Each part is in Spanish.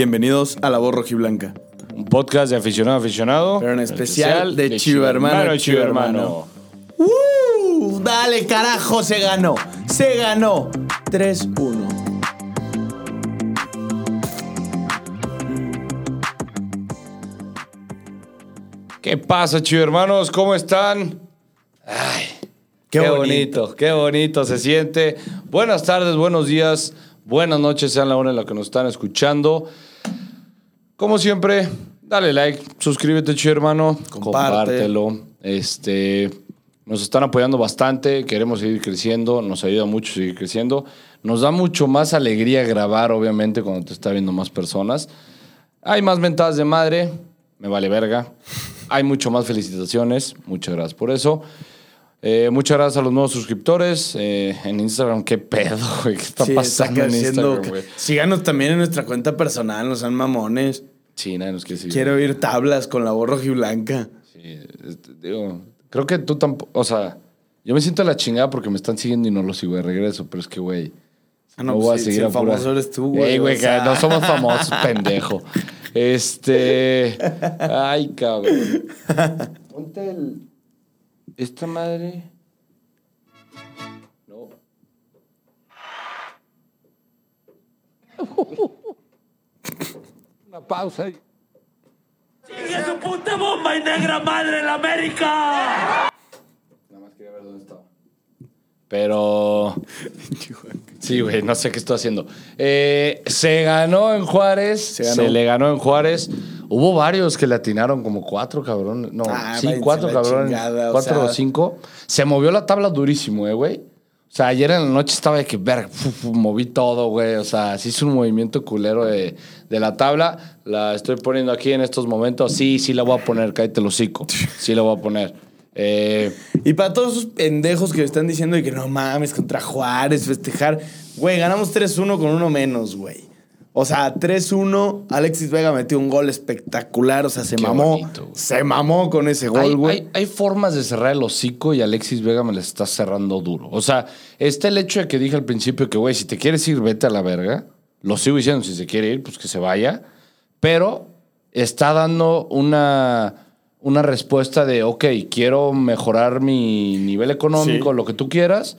Bienvenidos a La Voz Rojiblanca. Un podcast de aficionado a aficionado. Pero en especial de Chivo Hermano, Chivo Hermano. ¡Uh! Dale, carajo, se ganó. Se ganó. 3-1. ¿Qué pasa, chivo hermanos? ¿Cómo están? Ay, Qué qué, bonito. bonito. qué bonito se siente. Buenas tardes, buenos días, buenas noches, sean la hora en la que nos están escuchando. Como siempre, dale like, suscríbete, chivo hermano, compártelo. Este, nos están apoyando bastante, queremos seguir creciendo, nos ayuda mucho seguir creciendo. Nos da mucho más alegría grabar, obviamente, cuando te está viendo más personas. Hay más mentadas de madre, me vale verga. Hay mucho más felicitaciones, muchas gracias por eso. Eh, muchas gracias a los nuevos suscriptores eh, en Instagram. ¿Qué pedo, güey? ¿Qué está Sí, pasando en. Instagram, güey? Síganos también en nuestra cuenta personal, no sean mamones. Sí, nadie nos quiere seguir. Quiero oír tablas con La Voz Rojiblanca. Sí, este, digo, creo que tú tampoco, o sea, yo me siento la chingada porque me están siguiendo y no los sigo de regreso, pero es que, güey, Ah, no, no pues voy a sí, seguir sí, a el pura- famoso eres tú, güey, Ey, güey, o sea. que no somos famosos, pendejo. Este, ay, cabrón. Ponte el, esta madre. No. Una pausa. ¡Sigue su puta bomba y negra madre en la América! Nada más quería ver dónde estaba. Pero. Sí, güey, no sé qué estoy haciendo. Eh, se ganó en Juárez. Se, ganó. le ganó en Juárez. Hubo varios que le atinaron, como cuatro cabrones. No, Ah, sí, cuatro cabrones. chingada, o cuatro sea. o cinco. Se movió la tabla durísimo, eh, güey. O sea, ayer en la noche estaba de que, fu, moví todo, güey. O sea, sí hizo un movimiento culero de, de la tabla. La estoy poniendo aquí en estos momentos. Sí, sí la voy a poner, cállate el hocico. Sí la voy a poner. Eh, Y para todos esos pendejos que están diciendo de que no mames contra Juárez, festejar. Güey, ganamos 3-1 con uno menos, güey. O sea, 3-1, Alexis Vega metió un gol espectacular, o sea, se Qué mamó. bonito, se mamó con ese gol, güey. hay- hay formas de cerrar el hocico y Alexis Vega me la está cerrando duro. O sea, está el hecho de que dije al principio que, güey, si te quieres ir, vete a la verga. Lo sigo diciendo, si se quiere ir, pues que se vaya. Pero está dando una, una respuesta de, ok, quiero mejorar mi nivel económico, Sí. lo que tú quieras.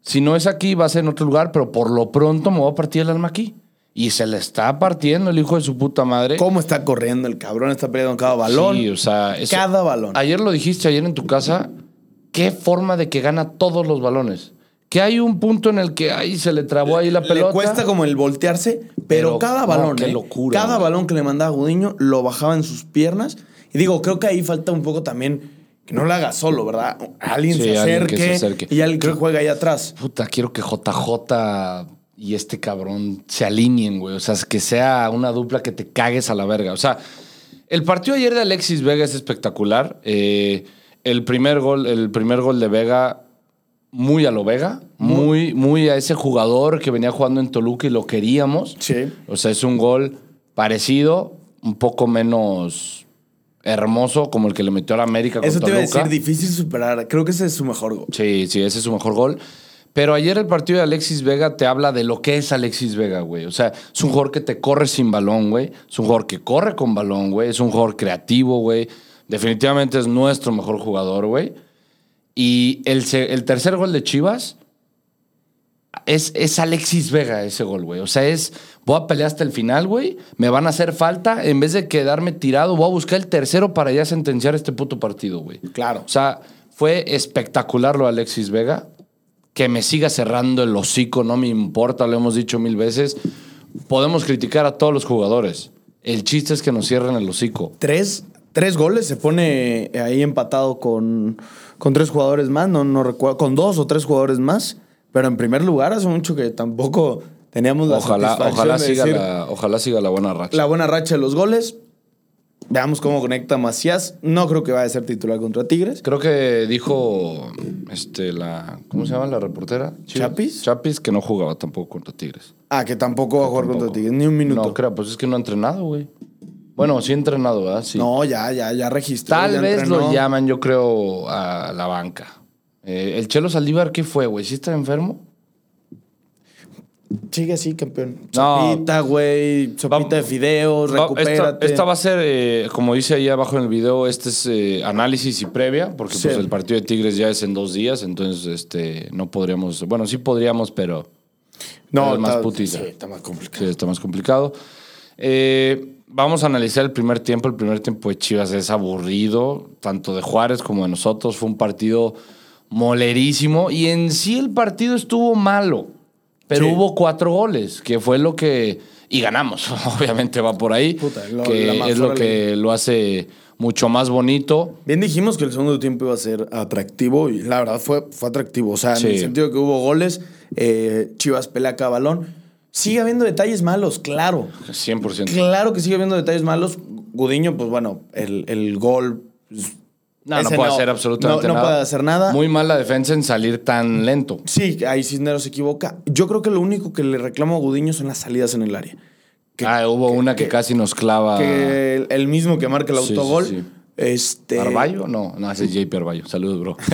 Si no es aquí, va a ser en otro lugar, pero por lo pronto me voy a partir el alma aquí. Y se le está partiendo el hijo de su puta madre. ¿Cómo está corriendo el cabrón? Está peleando cada balón. Sí, o sea, eso- Cada balón. Ayer lo dijiste ayer en tu casa. ¿Qué forma de que gana todos los balones? Que hay un punto en el que ahí se le trabó ahí la pelota. Le cuesta como el voltearse, pero, Pero, cada no, balón, qué ¿eh? locura, Cada güey. balón que le mandaba Gudiño lo bajaba en sus piernas. Y digo, creo que ahí falta un poco también que no lo haga solo, ¿verdad? Alguien, Sí, se, alguien acerque que se acerque. y alguien que juegue ahí atrás. Puta, quiero que JJ y este cabrón se alineen, güey. O sea, que sea una dupla que te cagues a la verga. O sea, el partido ayer de Alexis Vega es espectacular. Eh, el, primer gol, el primer gol de Vega, muy a lo Vega. Muy, muy a ese jugador que venía jugando en Toluca y lo queríamos. Sí. O sea, es un gol parecido, un poco menos hermoso como el que le metió a la América con Eso te iba a Toluca. decir, difícil superar. Creo que ese es su mejor gol. Sí, sí, ese es su mejor gol. Pero ayer el partido de Alexis Vega te habla de lo que es Alexis Vega, güey. O sea, es un jugador que te corre sin balón, güey. Es un jugador que corre con balón, güey. Es un jugador creativo, güey. Definitivamente es nuestro mejor jugador, güey. Y el, tercer gol de Chivas es, es Alexis Vega ese gol, güey. O sea, es, voy a pelear hasta el final, güey. Me van a hacer falta. En vez de quedarme tirado, voy a buscar el tercero para ya sentenciar este puto partido, güey. Claro. O sea, fue espectacular lo de Alexis Vega. Que me siga cerrando el hocico, no me importa, lo hemos dicho mil veces. Podemos criticar a todos los jugadores. El chiste es que nos cierren el hocico. Tres, tres goles, se pone ahí empatado con, con tres jugadores más, no, no recuerdo, con dos o tres jugadores más. Pero en primer lugar, hace mucho que tampoco teníamos la Ojalá, satisfacción ojalá, de siga decir la, ojalá siga la buena racha. la buena racha de los goles. Veamos cómo conecta Macías. No creo que vaya a ser titular contra Tigres. Creo que dijo este, la. ¿Cómo se llama la reportera? ¿Chapis? Chapis, que no jugaba tampoco contra Tigres. Ah, que tampoco va a jugar contra. Tigres, ni un minuto. No, creo, pues es que no ha entrenado, güey. Bueno, sí ha entrenado, ¿verdad? Sí. No, ya, ya, ya registró. Tal ya vez entrenó. lo llaman, yo creo, a la banca. Eh, ¿El Chelo Saldívar qué fue, güey? ¿Sí está enfermo? Sigue así, campeón. No. Sopita, güey. Sopita de fideos, Va- recupérate. Esta, esta va a ser, eh, como dice ahí abajo en el video, este es eh, análisis y previa, porque Sí. pues, el partido de Tigres ya es en dos días, entonces este, no podríamos, bueno, sí podríamos, pero No, es más está, putiza. Sí, está más complicado. sí, está más complicado. Eh, vamos a analizar el primer tiempo. El primer tiempo de Chivas es aburrido, tanto de Juárez como de nosotros. Fue un partido molerísimo y en sí el partido estuvo malo, pero Sí. hubo cuatro goles, que fue lo que... Y ganamos, obviamente va por ahí, Puta, lo- que es lo que lo hace mucho más bonito. Bien dijimos que el segundo tiempo iba a ser atractivo y la verdad fue, fue atractivo. O sea, en el sentido que hubo goles, eh, Chivas pelea cada balón. Sigue habiendo detalles malos, claro. 100%. Claro que sigue habiendo detalles malos. Gudiño, pues bueno, el, el gol. No, no puede hacer absolutamente no, nada. No puede hacer nada. Muy mala defensa en salir tan lento. Sí, ahí Cisneros se equivoca. Yo creo que lo único que le reclamo a Gudiño son las salidas en el área. Que- ah, hubo una que, casi nos clava. Que el, el mismo que marca el Sí, sí, autogol. sí. Este. ¿Arballo? No, no, ese es JP Arballo. Saludos, bro.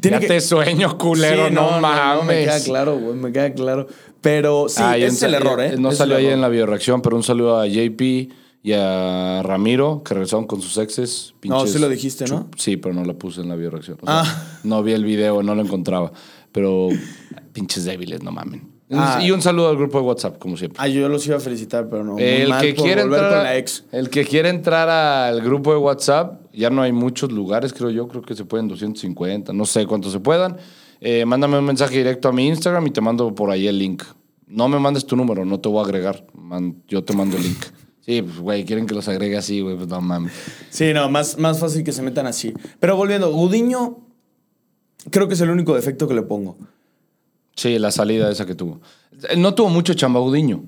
Tiene ya que- te sueño, culero, no, mames. me queda claro, güey, me queda claro. Pero sí, Ah, ese es el error, ¿eh? No Ese es salió ahí en la bioreacción, pero un saludo a JP y a Ramiro, que regresaron con sus exes. No, pinches sí lo dijiste, ¿no? Sí, pero no la puse en la bioreacción. O sea, Ah. No vi el video, no lo encontraba. Pero pinches débiles, no mamen. Ah. Y un saludo al grupo de WhatsApp, como siempre. Ah, yo los iba a felicitar, pero no. El mal que, quiere entrar, con la ex. el que quiere entrar al grupo de WhatsApp, ya no hay muchos lugares, creo yo, creo que se pueden 250, no sé cuántos se puedan. Eh, mándame un mensaje directo a mi Instagram y te mando por ahí el link. No me mandes tu número, no te voy a agregar. Man- yo te mando el link. Sí, pues, güey, quieren que los agregue así, güey, pues no mames. Sí, no, más, más fácil que se metan así. Pero volviendo, Gudiño, creo que es el único defecto que le pongo. Sí, la salida esa que tuvo. No tuvo mucho chambaudiño.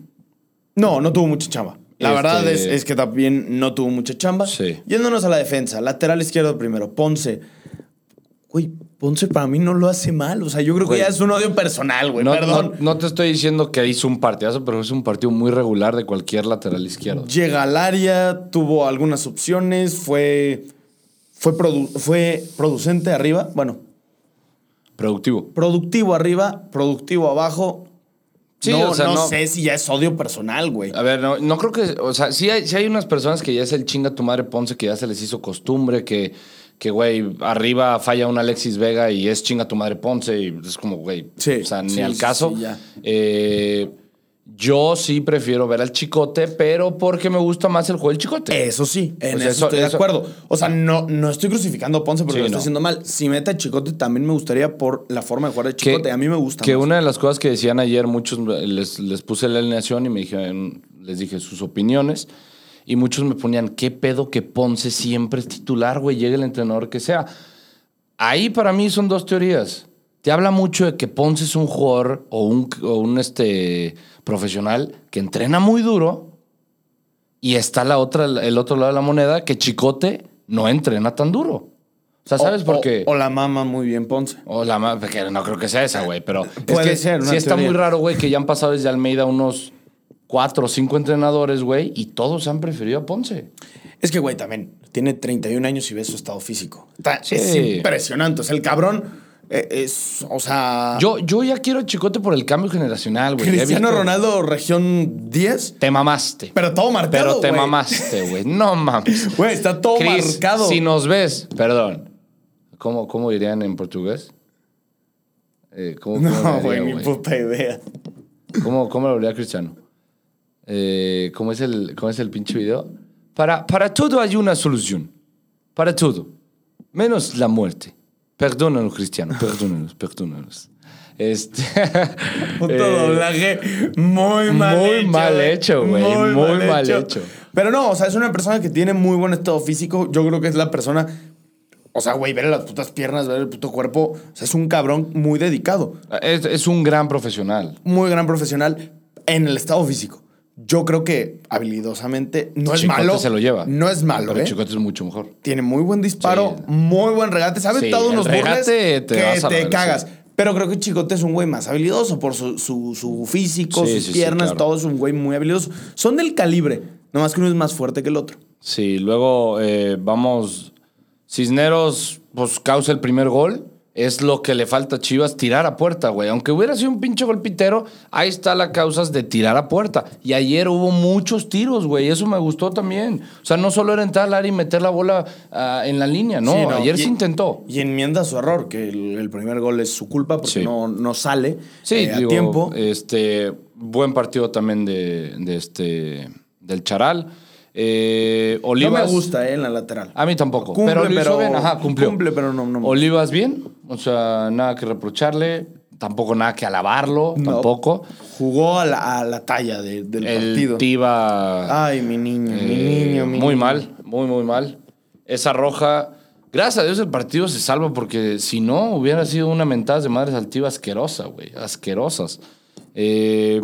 No, no tuvo mucha chamba. La Este- verdad es, es que también no tuvo mucha chamba. Sí. Yéndonos a la defensa, lateral izquierdo primero, Ponce. Güey, Ponce para mí no lo hace mal. O sea, yo creo Güey. que ya es un odio personal, güey. No, Perdón. no, no te estoy diciendo que hizo un partidazo, pero es un partido muy regular de cualquier lateral izquierdo. Llega al área, tuvo algunas opciones, fue, fue, produ- fue producente arriba. Bueno, Productivo. productivo arriba, productivo abajo. Sí, no, o sea, no no- sé si ya es odio personal, güey. A ver, no, no creo que. O sea, sí hay, sí hay unas personas que ya es el chinga tu madre Ponce, que ya se les hizo costumbre, que, que güey, arriba falla un Alexis Vega y es chinga tu madre Ponce, y es como, güey, Sí, o sea, ni sí, al caso. sí. Eh, yo sí prefiero ver al chicote, pero porque me gusta más el juego del chicote. Eso sí, en sea, eso, eso- estoy de acuerdo. O sea, no, no estoy crucificando a Ponce porque lo está no. haciendo mal. Si mete a Chicote, también me gustaría por la forma de jugar de Chicote. a mí me gusta. Que más. una de las cosas que decían ayer, muchos les, les puse la alineación y me dijeron, les dije sus opiniones. Y muchos me ponían, ¿qué pedo que Ponce siempre es titular, güey? Llegue el entrenador que sea. Ahí para mí son dos teorías. Te habla mucho de que Ponce es un jugador o un, o un este, profesional que entrena muy duro. Y está la otra, el otro lado de la moneda, que Chicote no entrena tan duro. O sea, ¿sabes O- por qué? O, la mama muy bien Ponce. O la ma- porque no creo que sea esa, güey, pero es Puede que ser, una sí está muy raro, güey, que ya han pasado desde Almeida unos cuatro o cinco entrenadores, güey, y todos han preferido a Ponce. Es que, güey, también tiene 31 años y ves su estado físico. Sí. Es impresionante. O sea, el cabrón eh, es, o sea... Yo, yo ya quiero a Chicote por el cambio generacional, güey. Cristiano Ronaldo, región 10, Te mamaste. pero todo marcado, Pero te güey. mamaste, güey. No mames. Güey, está todo marcado. si nos ves, perdón. ¿Cómo, cómo dirían en portugués? Eh, ¿cómo, cómo No, güey, ni puta idea. ¿Cómo, cómo lo haría Cristiano? Eh, ¿cómo, es el, ¿Cómo es el pinche video? Para, para todo hay una solución. Para todo. Menos la muerte. Perdónanos, Cristiano. Perdónanos, perdónanos. Este, Puto eh, doblaje muy mal muy hecho. mal hecho, güey, muy mal hecho. Pero no, o sea, es una persona que tiene muy buen estado físico. Yo creo que es la persona. O sea, güey, ver las putas piernas, ver el puto cuerpo. O sea, es un cabrón muy dedicado. Es, es un gran profesional. Muy gran profesional en el estado físico. Yo creo que habilidosamente no es malo. se lo lleva. No es malo, Pero ¿eh? Chicote es mucho mejor. Tiene muy buen disparo, Sí. muy buen regate. Sabe Sí, todos el unos burles te que te cagas. Pero creo que Chicote es un güey más habilidoso por su, su, su físico, Sí, sus sí, sí, piernas, claro. todo es un güey muy habilidoso. Son del calibre, nomás que uno es más fuerte que el otro. Sí, luego eh, vamos. Cisneros, pues causa el primer gol. Es lo que le falta a Chivas, tirar a puerta, güey. Aunque hubiera sido un pinche golpitero, ahí está la causa de tirar a puerta. Y ayer hubo muchos tiros, güey. Eso me gustó también. O sea, no solo era entrar al área y meter la bola ah, en la línea, no. Sí, no, Ayer y- se intentó. Y enmienda su error, que el, el primer gol es su culpa porque Sí. no, no sale Sí, eh, a digo, tiempo. Este, buen partido también de, de este, del Charal. Eh, no Olivas. me gusta, eh, en la lateral. A mí tampoco. Cumple, pero pero- bien. Ajá, cumplió. cumple, pero no- no Olivas bien. O sea, nada que reprocharle. Tampoco nada que alabarlo. No. Tampoco. Jugó a la, a la talla de- del El partido. Ay, mi niño, mi eh, niño, mi muy niño. mal. Muy, muy mal. Esa roja. Gracias a Dios el partido se salva porque si no hubiera sido una mentada de madres altiva asquerosa, güey. Asquerosas. Eh,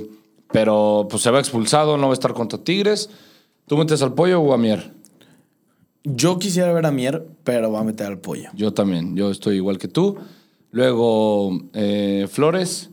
pero pues se va expulsado, no va a estar contra Tigres. ¿Tú metes al pollo o a Mier? Yo quisiera ver a Mier, pero va a meter al pollo. Yo también, yo estoy igual que tú. Luego, eh, Flores,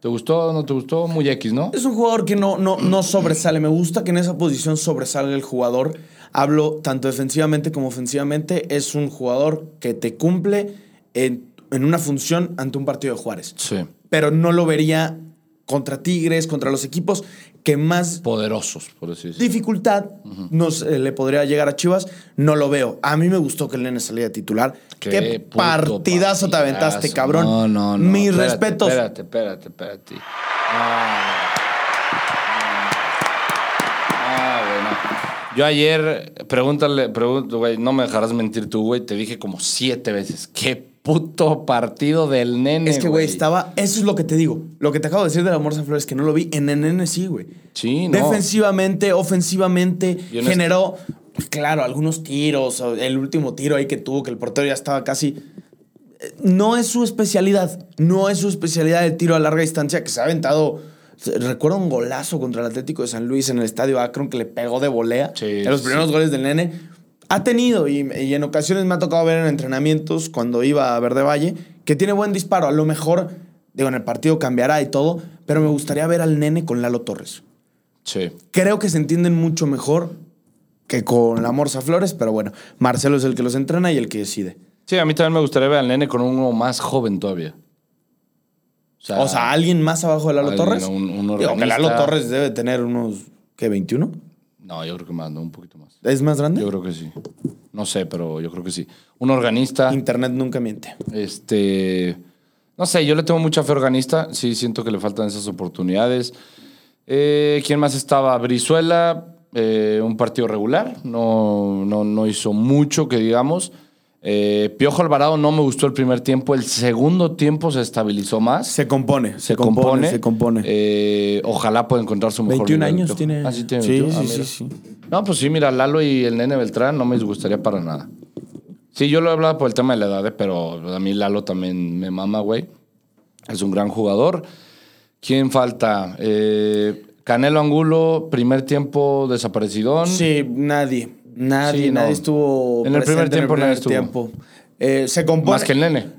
¿te gustó o no te gustó? Muy X, ¿no? Es un jugador que no, no, no sobresale. Me gusta que en esa posición sobresalga el jugador. Hablo tanto defensivamente como ofensivamente. Es un jugador que te cumple en, en una función ante un partido de Juárez. Sí. Pero no lo vería contra Tigres, contra los equipos que más Poderosos, por así decirlo. dificultad nos eh, le podría llegar a Chivas. No lo veo. A mí me gustó que el nene saliera titular. Qué, partidazo te aventaste, cabrón. No, no, no. Mis Espérate, respetos. Espérate, espérate, espérate. Ah, Ah, bueno. Yo ayer, pregúntale, pregúntale, güey, no me dejarás mentir tú, güey, te dije como siete veces, qué puto partido del nene, Es que, güey, estaba. Eso es lo que te digo. Lo que te acabo de decir de la Morsa Flores, que no lo vi. En el nene sí, güey. Sí, no. Defensivamente, ofensivamente, generó, claro, algunos tiros. El último tiro ahí que tuvo, que el portero ya estaba casi. Eh, No es su especialidad. No es su especialidad el tiro a larga distancia que se ha aventado. Recuerdo un golazo contra el Atlético de San Luis en el estadio Akron que le pegó de volea. Sí, en los sí. primeros goles del nene. Ha tenido, y, y en ocasiones me ha tocado ver en entrenamientos cuando iba a Verde Valle, que tiene buen disparo. A lo mejor, digo, en el partido cambiará y todo, pero me gustaría ver al nene con Lalo Torres. Sí. Creo que se entienden mucho mejor que con la Morsa Flores, pero bueno, Marcelo es el que los entrena y el que decide. Sí, a mí también me gustaría ver al nene con uno más joven todavía. O O sea, alguien más abajo de Lalo alguien, Torres. un- un Digo que. Lalo Torres debe tener unos, ¿qué, 21? No, yo creo que más, no, un poquito más. ¿Es más grande? Yo creo que sí. No sé, pero yo creo que sí. Un organista. Internet nunca miente. Este. No sé, yo le tengo mucha fe a organista. Sí, siento que le faltan esas oportunidades. Eh, ¿Quién más estaba? Brizuela, eh, un partido regular. No, no, no hizo mucho, que digamos. Eh, Piojo Alvarado no me gustó el primer tiempo. El segundo tiempo se estabilizó más. Se compone, se, se compone, compone. se compone. Eh, ojalá pueda encontrar su mejor 21 nivel, años tiene. Ah, sí, tiene Sí, 21. Ah, sí, sí, sí. No, pues sí, mira, Lalo y el nene Beltrán no me disgustaría para nada. Sí, yo lo he hablado por el tema de la edad, eh, pero a mí Lalo también me mama, güey. Es un gran jugador. ¿Quién falta? Eh, Canelo Angulo, primer tiempo desaparecidón. Sí, nadie. Nadie, Sí, no. nadie estuvo. En el primer tiempo en el nadie primer estuvo. tiempo. Eh, se compone. Más que el nene.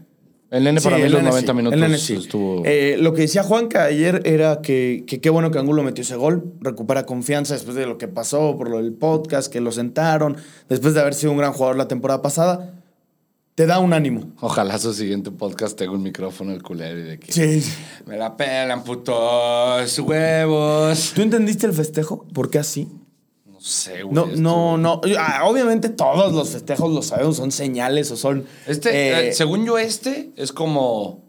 El nene para mí los nene 90 sí, minutos el nene sí. estuvo... Eh, lo que decía Juanca ayer era que, que qué bueno que Angulo metió ese gol, recupera confianza después de lo que pasó por lo del podcast, que lo sentaron, después de haber sido un gran jugador la temporada pasada, te da un ánimo. Ojalá su siguiente podcast tenga un micrófono el culero y de que... Sí. Me la pelan, putos huevos. ¿Tú entendiste el festejo? ¿Por qué así? No sé, güey. No, esto- no, no. Ah, Obviamente todos los festejos lo sabemos, son señales o son. Este, eh, eh, según yo, este es como.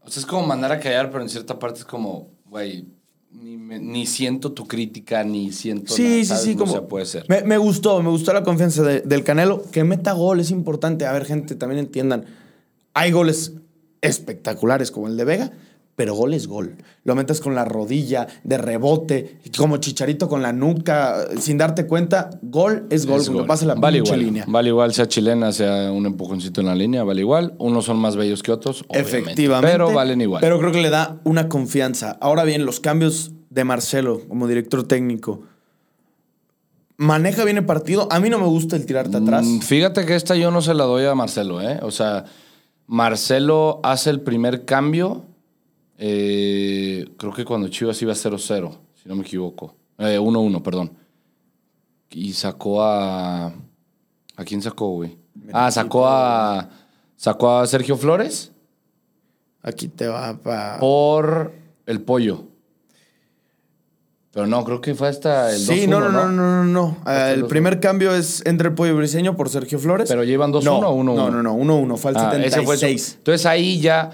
O sea, es como mandar a callar, pero en cierta parte es como, güey, ni, me- ni siento tu crítica, ni siento. Sí, nada, sí, ¿sabes? sí, No como. se puede ser. Me, me gustó, me gustó la confianza de- del Canelo. Que meta gol es importante. A ver, gente, también entiendan. Hay goles espectaculares como el de Vega, pero gol es gol. Lo metes con la rodilla, de rebote, como chicharito con la nuca, sin darte cuenta. Gol es gol, Es gol. pasa la vale igual, línea. Vale igual, sea chilena, sea un empujoncito en la línea, vale igual. Unos son más bellos que otros, obviamente. Efectivamente. Pero valen igual. Pero creo que le da una confianza. Ahora bien, los cambios de Marcelo como director técnico. Maneja bien el partido. A mí no me gusta el tirarte atrás. Mm, Fíjate que esta yo no se la doy a Marcelo, ¿eh? O sea, Marcelo hace el primer cambio, eh, creo que cuando Chivas iba 0-0, si no me equivoco. Eh, 1-1, perdón. Y sacó a... ¿A quién sacó, güey? Ah, sacó a... Sacó a Sergio Flores Aquí te va para. por el pollo. Pero no, creo que fue hasta el 2-1, Sí, no, no, no, no, no. no. Ah, el el primer cambio es entre el pollo briseño por Sergio Flores. Pero llevan 2-1 no, o 1-1. No, no, no, 1-1. Fue al Ah, ese fue 76. Entonces ahí ya,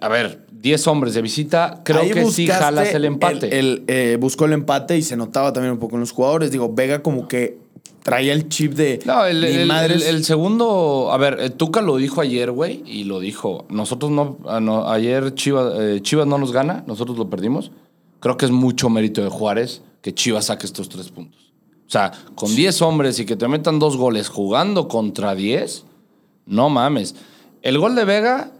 a ver, 10 hombres de visita, creo Ahí que sí jalas el empate. el- eh, buscó el empate y se notaba también un poco en los jugadores. Digo, Vega como que traía el chip de. No, el, el- segundo, a ver, eh, Tuca lo dijo ayer, güey, y lo dijo. Nosotros no, ah, no, ayer Chivas, eh, Chivas no nos gana, nosotros lo perdimos. Creo que es mucho mérito de Juárez que Chivas saque estos tres puntos. O sea, con 10 hombres y que te metan dos goles jugando contra 10, no mames. El gol de Vega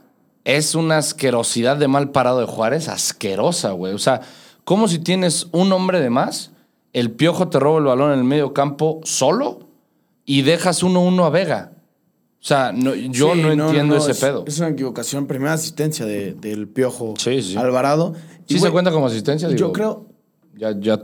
es una asquerosidad de mal parado de Juárez, asquerosa, güey. O sea, como si tienes un hombre de más, el piojo te roba el balón en el medio campo solo y dejas 1-1 a Vega. O sea, no- yo Sí, no, entiendo ese es- pedo. Es una equivocación. Primera asistencia de- del Piojo Sí, sí. Alvarado. ¿Sí Y, se cuenta como asistencia? Yo creo. Ya, ya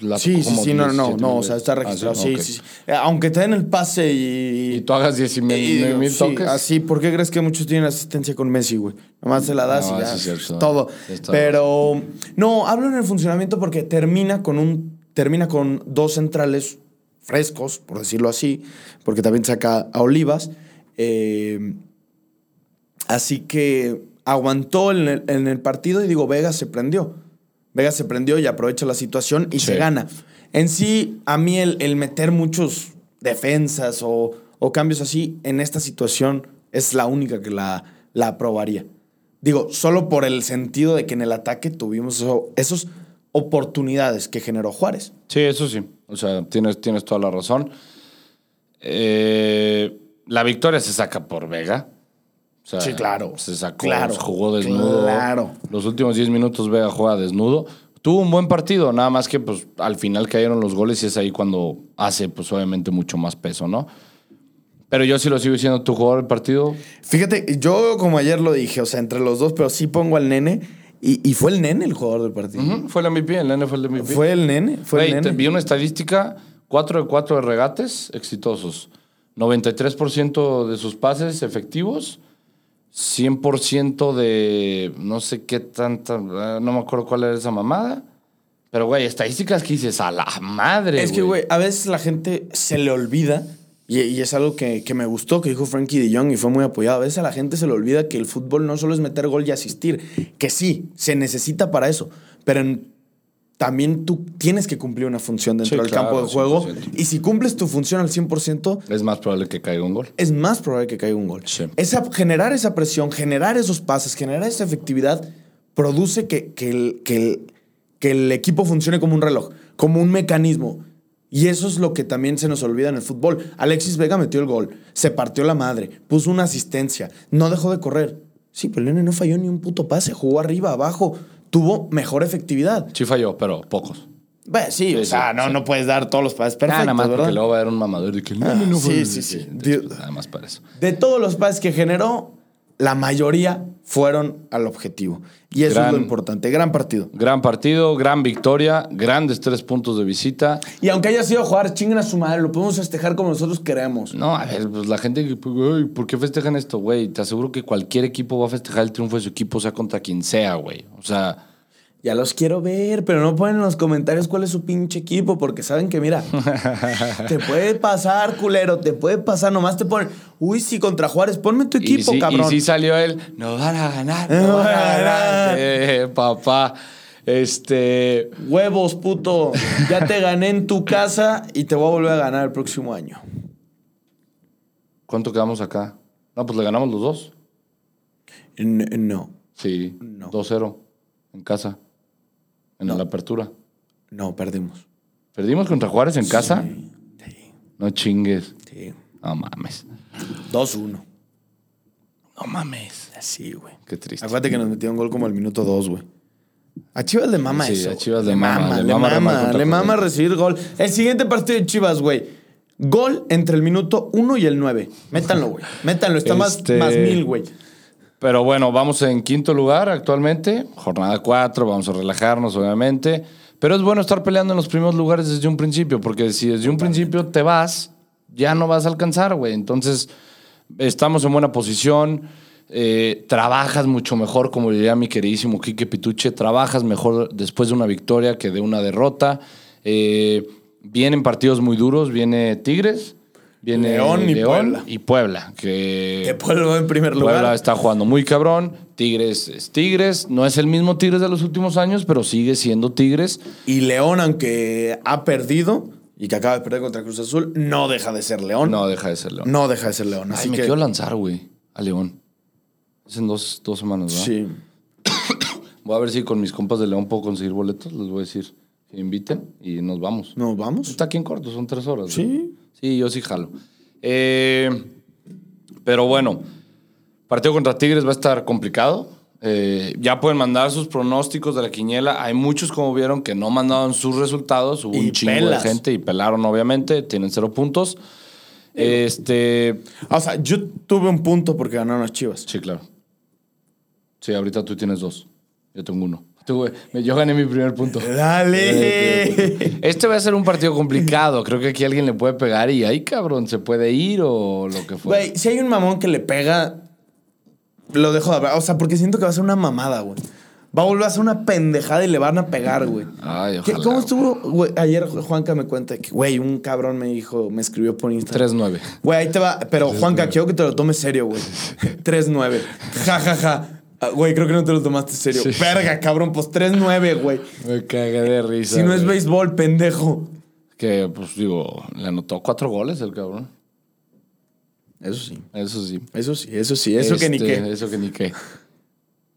la Sí, sí, sí, no, no, 17 no, o sea, está veces. registrado. Ah, sí, sí, sí. Aunque te den el pase y. Y tú hagas 10 mil, toques. Así, ¿por qué crees que muchos tienen asistencia con Messi, güey? Nomás se la das y ya. todo. Pero. No, hablo en el funcionamiento porque termina con un. Termina con dos centrales frescos, por decirlo así, porque también saca a Olivas. Eh, así que aguantó en el, en el partido y digo, Vega se prendió. Vega se prendió y aprovecha la situación y Sí. se gana. En sí, a mí el, el meter muchos defensas o, o cambios así en esta situación es la única que la, la aprobaría. Digo, solo por el sentido de que en el ataque tuvimos eso- esos oportunidades que generó Juárez. Sí, eso sí. O sea, tienes, tienes toda la razón. Eh, la victoria se saca por Vega. O sea, Sí, claro. Se sacó, Claro. jugó desnudo. Claro. Los últimos 10 minutos Vega juega desnudo. Tuvo un buen partido, nada más que pues al final cayeron los goles y es ahí cuando hace pues obviamente mucho más peso, ¿no? Pero yo sí lo sigo diciendo, tu jugador del partido. Fíjate, yo como ayer lo dije, o sea, entre los dos, pero sí pongo al nene. Y, y fue el nene el jugador del partido. Ujú, Fue el MVP, el nene fue el MVP. Fue el nene, fue el te- nene. vi una estadística, 4 de 4 de regates exitosos, 93% de sus pases efectivos, 100% de no sé qué tanta, eh, no me acuerdo cuál era esa mamada, pero güey, estadísticas que dices, a la madre, Es que, güey, a veces la gente se le olvida, y, y es algo que, que me gustó, que dijo Frankie de Jong y fue muy apoyado. A veces a la gente se le olvida que el fútbol no solo es meter gol y asistir, que sí, se necesita para eso, pero en- también tú tienes que cumplir una función dentro Sí, del claro, campo de juego. 100%. Y si cumples tu función al 100%, Es más probable que caiga un gol. es más probable que caiga un gol. Sí. Esa, generar esa presión, generar esos pases, generar esa efectividad, produce que, que el, que, el, que el equipo funcione como un reloj, como un mecanismo. Y eso es lo que también se nos olvida en el fútbol. Alexis Vega metió el gol, se partió la madre, puso una asistencia, no dejó de correr. Sí, pero el nene no falló ni un puto pase, jugó arriba, abajo, tuvo mejor efectividad. Sí falló, pero pocos. Bueno, sí, Sí, o sea, sí, no, sí. no puedes dar todos los pases perfectos, Ah, nada más ¿verdad? porque luego va a haber un mamador de que no, Ah, no, no, sí, sí, sí. Nada más para eso. De todos los pases que generó, la mayoría fueron al objetivo. Y eso Gran- es lo importante. Gran partido. Gran partido, gran victoria, grandes tres puntos de visita. Y aunque haya sido jugar, chinguen a su madre, lo podemos festejar como nosotros queremos. No, a ver, pues la gente, que, pues, güey, ¿por qué festejan esto, güey? Te aseguro que cualquier equipo va a festejar el triunfo de su equipo, sea contra quien sea, güey. O sea, Ya los quiero ver, pero no ponen en los comentarios cuál es su pinche equipo, porque saben que, mira, te puede pasar, culero, te puede pasar. Nomás te ponen, uy, sí, contra Juárez, ponme tu y equipo, sí, cabrón. y sí salió él, no van a ganar, no van a ganar. Eh, papá, este... Huevos, puto. Ya te gané en tu casa y te voy a volver a ganar el próximo año. ¿Cuánto quedamos acá? No, pues le ganamos los dos. No, Sí, No. 2-0 en casa, en la apertura. no, perdimos. ¿Perdimos contra Juárez en casa? Sí, No chingues. sí. No mames. 2-1. No mames. Así, güey. Qué triste. Acuérdate que nos metieron gol como al minuto 2, güey. A Chivas le mama Sí, eso. a Chivas le mama, le le mama remar mama, le mama recibir gol. El siguiente partido de Chivas, güey. Gol entre el minuto 1 y el 9. Métanlo, güey. Métanlo. Está Este- más, más mil, güey. Pero bueno, vamos en quinto lugar actualmente, jornada 4, vamos a relajarnos obviamente, pero es bueno estar peleando en los primeros lugares desde un principio, porque si desde un principio te vas, ya no vas a alcanzar, güey. Entonces, estamos en buena posición. eh, trabajas mucho mejor, como diría mi queridísimo Quique Pituche, trabajas mejor después de una victoria que de una derrota. Eh, vienen partidos muy duros, viene Tigres, viene León y Puebla. y Puebla, que Que Puebla en primer lugar. Puebla está jugando muy cabrón. Tigres es Tigres. No es el mismo Tigres de los últimos años, pero sigue siendo Tigres. Y León, aunque ha perdido y que acaba de perder contra Cruz Azul, no deja de ser León. No deja de ser León. No deja de ser León. Ay, Así me que. quiero lanzar, güey, a León. Es en dos, dos semanas, ¿verdad? Sí. Voy a ver si con mis compas de León puedo conseguir boletos. Les voy a decir que inviten y nos vamos. ¿Nos vamos? Está aquí en corto, son tres horas. Sí. Sí, yo sí jalo. Eh, pero bueno, partido contra Tigres va a estar complicado. Eh, ya pueden mandar sus pronósticos de la quiniela. Hay muchos, como vieron, que no mandaron sus resultados. Hubo Y un chingo pelas. de gente y pelaron, obviamente. Tienen cero puntos. Este. O sea, yo tuve un punto porque ganaron las chivas. Sí, claro. Sí, ahorita tú tienes dos. Yo tengo uno. Tú, yo gané mi primer punto. ¡Dale! Este va a ser un partido complicado. Creo que aquí alguien le puede pegar y ahí, cabrón, se puede ir o lo que fuera. Güey, si hay un mamón que le pega, lo dejo de hablar. O sea, porque siento que va a ser una mamada, güey. Va a volver a ser una pendejada y le van a pegar, güey. Ay, ¿Qué- ojalá. ¿Cómo estuvo? güey? Ayer Juanca me cuenta que, güey, un cabrón me dijo, me escribió por Instagram. 3-9. Güey, ahí te va. Pero Juanca, quiero que te lo tomes serio, güey. 3-9. Ja, ja, ja. Ah, Güey, creo que no te lo tomaste serio. Sí. Verga, cabrón, pues 3-9, güey. Me cagué de risa. Si no es béisbol, pendejo. Que, pues digo, le anotó cuatro goles el cabrón. Eso sí. Eso sí. Eso sí, eso sí. Eso que ni Este, qué. Eso que ni qué.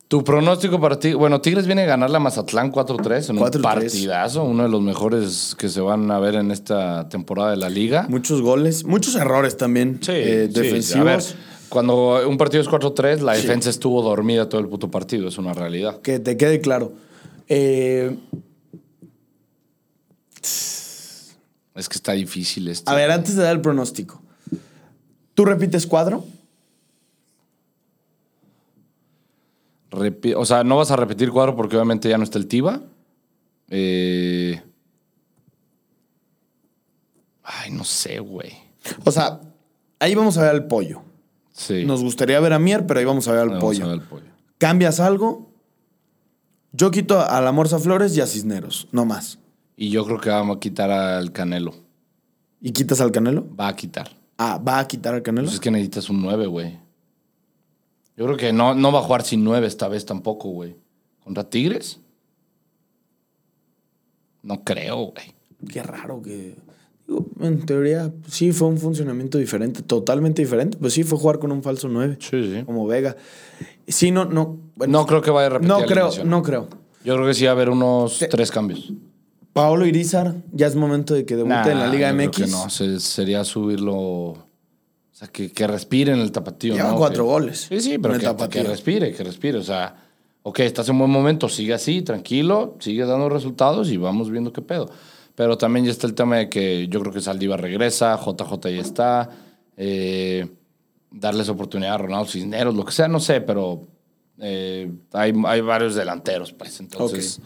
Tu pronóstico para ti. Bueno, Tigres viene a ganar la Mazatlán 4-3 en un 4-3. partidazo. Uno de los mejores que se van a ver en esta temporada de la liga. Muchos goles, muchos errores también. Sí, eh, sí. defensivos. A ver, cuando un partido es 4-3, la defensa estuvo dormida todo el puto partido. Es una realidad. Que te quede claro. Eh, Es que está difícil esto. a ver, antes de dar el pronóstico. ¿Tú repites cuadro? Repi- o sea, no vas a repetir cuadro porque obviamente ya no está el Tiba. Eh... Ay, no sé, güey. O sea, ahí vamos a ver al pollo. Sí. Nos gustaría ver a Mier, pero ahí vamos a ver al Vamos pollo. a ver el pollo. ¿Cambias algo? Yo quito a la Morza Flores y a Cisneros, no más. Y yo creo que vamos a quitar al Canelo. ¿Y quitas al Canelo? Va a quitar. Ah, ¿va a quitar al Canelo? Pues es que necesitas un 9, güey. Yo creo que no, no va a jugar sin 9 esta vez tampoco, güey. ¿Contra Tigres? No creo, güey. Qué raro que... en teoría, sí fue un funcionamiento diferente, totalmente diferente. Pues sí, fue jugar con un falso 9. Sí, sí. Como Vega. Sí, no, no. bueno, No creo que vaya a repetir no creo, no creo. Yo creo que sí va a haber unos tres cambios. Paolo Irizar, ya es momento de que debute en la Liga creo MX. que no, se- sería subirlo. O sea, que, que respire en el tapatío. Lleva ¿no? cuatro Que- goles Sí, sí, pero que, que respire, que respire. O sea, ok, estás en buen momento, sigue así, tranquilo, sigue dando resultados y vamos viendo qué pedo. Pero también ya está el tema de que yo creo que Saldiva regresa, JJ ya está. eh, darles oportunidad a Ronaldo Cisneros, lo que sea, no sé, pero eh, hay, hay varios delanteros, pues. Entonces,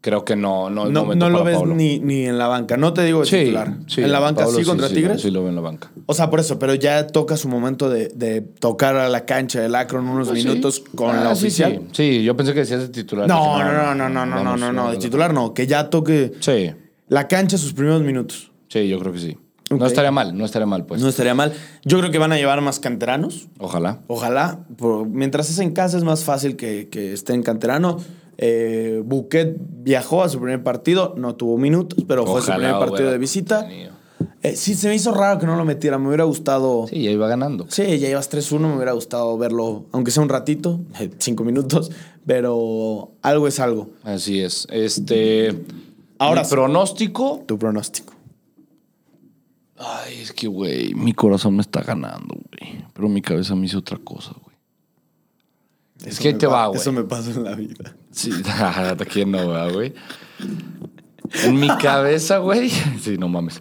creo que no, no No, momento no lo ves ni, ni en la banca. No te digo de Sí, titular. sí, en la banca Pablo sí contra sí, Tigres. Sí, lo veo en la banca. O sea, por eso, pero ya toca su momento de, de tocar a la cancha del Akron unos Pues minutos con Ah, la oficial. Sí, Sí, yo pensé que decías de titular. No, Dije, no, no, no, no, no, no, vamos, no, no, de titular no, que ya toque Sí, la cancha sus primeros minutos. sí, yo creo que sí. No estaría mal, no estaría mal, pues. No estaría mal. Yo creo que van a llevar más canteranos. Ojalá. Ojalá. Por- mientras es en casa es más fácil que, que esté en canterano. Eh, Buquet viajó a su primer partido, no tuvo minutos, pero fue su primer partido de visita. Eh, sí, se me hizo raro que no lo metiera. Me hubiera gustado. Sí, ya iba ganando. Sí, ya llevas 3-1, me hubiera gustado verlo, aunque sea un ratito, cinco minutos, pero algo es algo. Así es. Este. Ahora mi pronóstico. Tu pronóstico. Ay, es que, güey, mi corazón me está ganando, güey. Pero mi cabeza me hizo otra cosa, güey. Es que ahí te va, güey. Eso me pasa en la vida. Sí, ¿a quién no, verdad, güey? En mi cabeza, güey. Sí, no mames.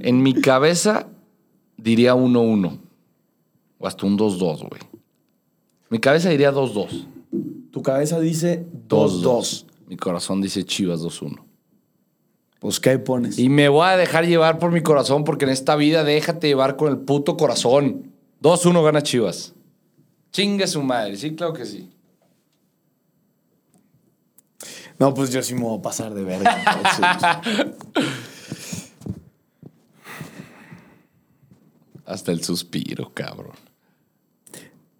En mi cabeza diría 1-1. O hasta un 2-2, güey. Mi cabeza diría 2-2. Tu cabeza dice 2-2. Mi corazón dice Chivas 2-1. Pues, ¿qué pones? Y me voy a dejar llevar por mi corazón porque en esta vida déjate llevar con el puto corazón. 2-1 gana Chivas. Chingue su madre. Sí, claro que sí. No, pues yo sí me voy a pasar de verga. Hasta el suspiro, cabrón.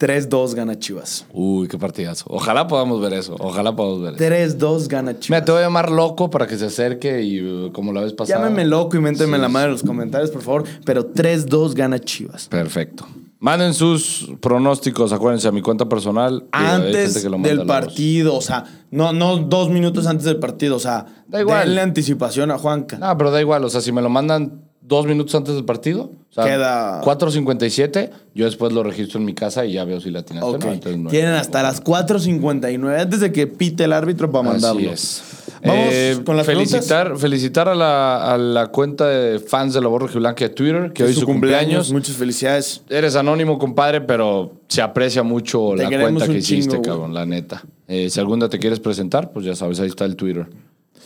3-2 gana Chivas. Uy, qué partidazo. Ojalá podamos ver eso. Ojalá podamos ver eso. 3-2 gana Chivas. Mira, te voy a llamar loco para que se acerque y uh, como la vez pasada. Llámeme loco y ménteme Sí, la madre en los comentarios, por favor. Pero 3-2 gana Chivas. Perfecto. Manden sus pronósticos, acuérdense, a mi cuenta personal. Antes del partido, o sea, no, no dos minutos antes del partido, o sea, Da igual. denle anticipación a Juanca. No, pero da igual. O sea, si me lo mandan dos minutos antes del partido, o sea, Queda- 4.57, yo después lo registro en mi casa y ya veo si la tienes Ok. Tienen hasta las 4.59 antes de que pite el árbitro para mandarlo. Así es. Vamos Eh, con las felicitar, felicitar a la, a la cuenta de fans de la Borja Blanca de Twitter, que hoy es su cumpleaños. Muchas felicidades. Eres anónimo, compadre, pero se aprecia mucho Te la cuenta que hiciste, chingo, cabrón, la neta. Eh, si algún día te quieres presentar, pues ya sabes, ahí está el Twitter.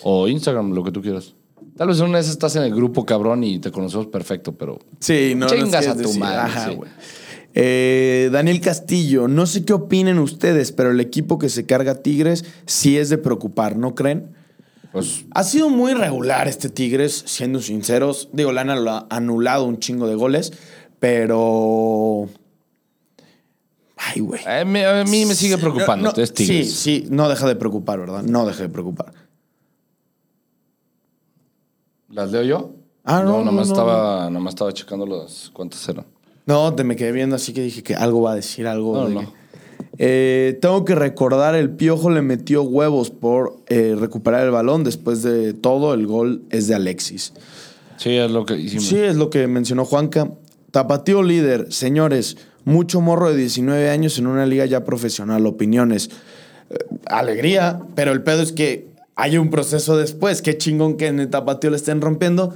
O Instagram, lo que tú quieras. Tal vez en una vez estás en el grupo, cabrón, y te conocemos perfecto, pero... Sí, no Chingas a tu decir. madre, Ajá, sí. Eh, Daniel Castillo, no sé qué opinen ustedes, pero el equipo que se carga Tigres sí es de preocupar, ¿no creen? Pues Ha sido muy regular este Tigres, siendo sinceros. Digo, le han anula- anulado un chingo de goles, pero. Ay, güey. a mí, a mí me sigue preocupando. No, no, es Tigres. Sí, sí, no deja de preocupar, ¿verdad? No deja de preocupar. ¿Las leo yo? Ah, no, no, nomás no, estaba, nomás estaba checando las cuántas eran. No, te me quedé viendo así que dije que algo va a decir, algo. No, de no. que- Eh, tengo que recordar, el Piojo le metió huevos por eh, recuperar el balón. Después de todo, el gol es de Alexis. Sí, es lo que hicimos. Sí, es lo que mencionó Juanca. Tapatío líder, señores, mucho morro de 19 años en una liga ya profesional. Opiniones. Eh, alegría, pero el pedo es que hay un proceso después. Qué chingón que en el tapatío le estén rompiendo.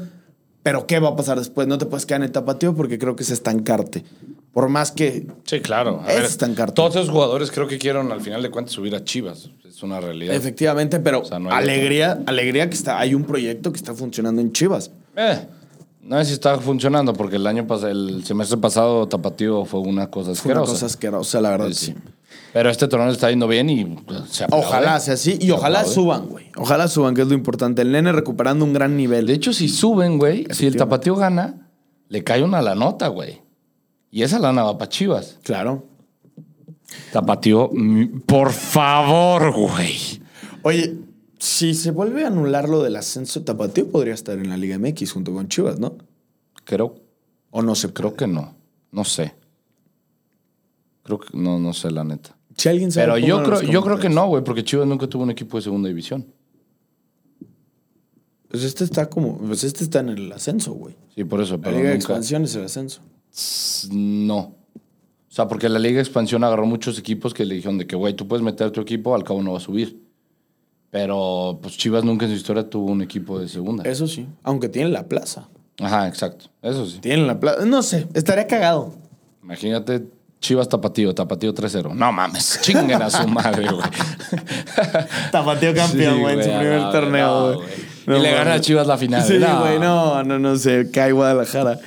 Pero ¿qué va a pasar después? No te puedes quedar en el tapatío porque creo que es estancarte. Por más que Sí, claro. A Es ver, estancarte. Todos esos jugadores creo que quieren al final de cuentas subir a Chivas. Es una realidad. Efectivamente, pero sea, no alegría, alegría que está, hay un proyecto que está funcionando en Chivas. Eh, no sé si está funcionando porque el año pasado, el semestre pasado Tapatío fue una cosa Fue una asquerosa. cosa asquerosa, la verdad, Eh, sí. Pero este torneo está yendo bien y se aplaude. Ojalá sea así y ojalá suban, güey. Ojalá suban, que es lo importante. El nene recuperando un gran nivel. De hecho, si suben, güey, si el. Tapatío gana, le cae una la nota, güey. Y esa lana va para Chivas. Claro. Tapatío, mm, por favor, güey. Oye, si se vuelve a anular lo del ascenso, Tapatío podría estar en la Liga MX junto con Chivas, ¿no? Creo, O no se creo que no. No sé. Creo que no, no sé la neta. Si alguien sabe, Pero yo creo, yo creo que no, güey, porque Chivas nunca tuvo un equipo de segunda división. Pues este está como. Pues este está en el ascenso, güey. Sí, por eso, La pero Liga de. Expansión es el ascenso. No. O sea, porque la Liga de Expansión agarró muchos equipos que le dijeron de que, güey, tú puedes meter tu equipo, al cabo no va a subir. Pero, pues Chivas nunca en su historia tuvo un equipo de segunda. Eso sí. Aunque tienen la plaza. Ajá, exacto. Eso sí. Tienen la plaza. No sé, estaría cagado. Imagínate Chivas Tapatío, Tapatío 3-0. No mames, chinguen a su madre, güey. Tapatío campeón, Sí, güey, en su primer no, torneo, güey. No y le gana a. Chivas la final. Sí, güey, no, no, no sé, cae Guadalajara.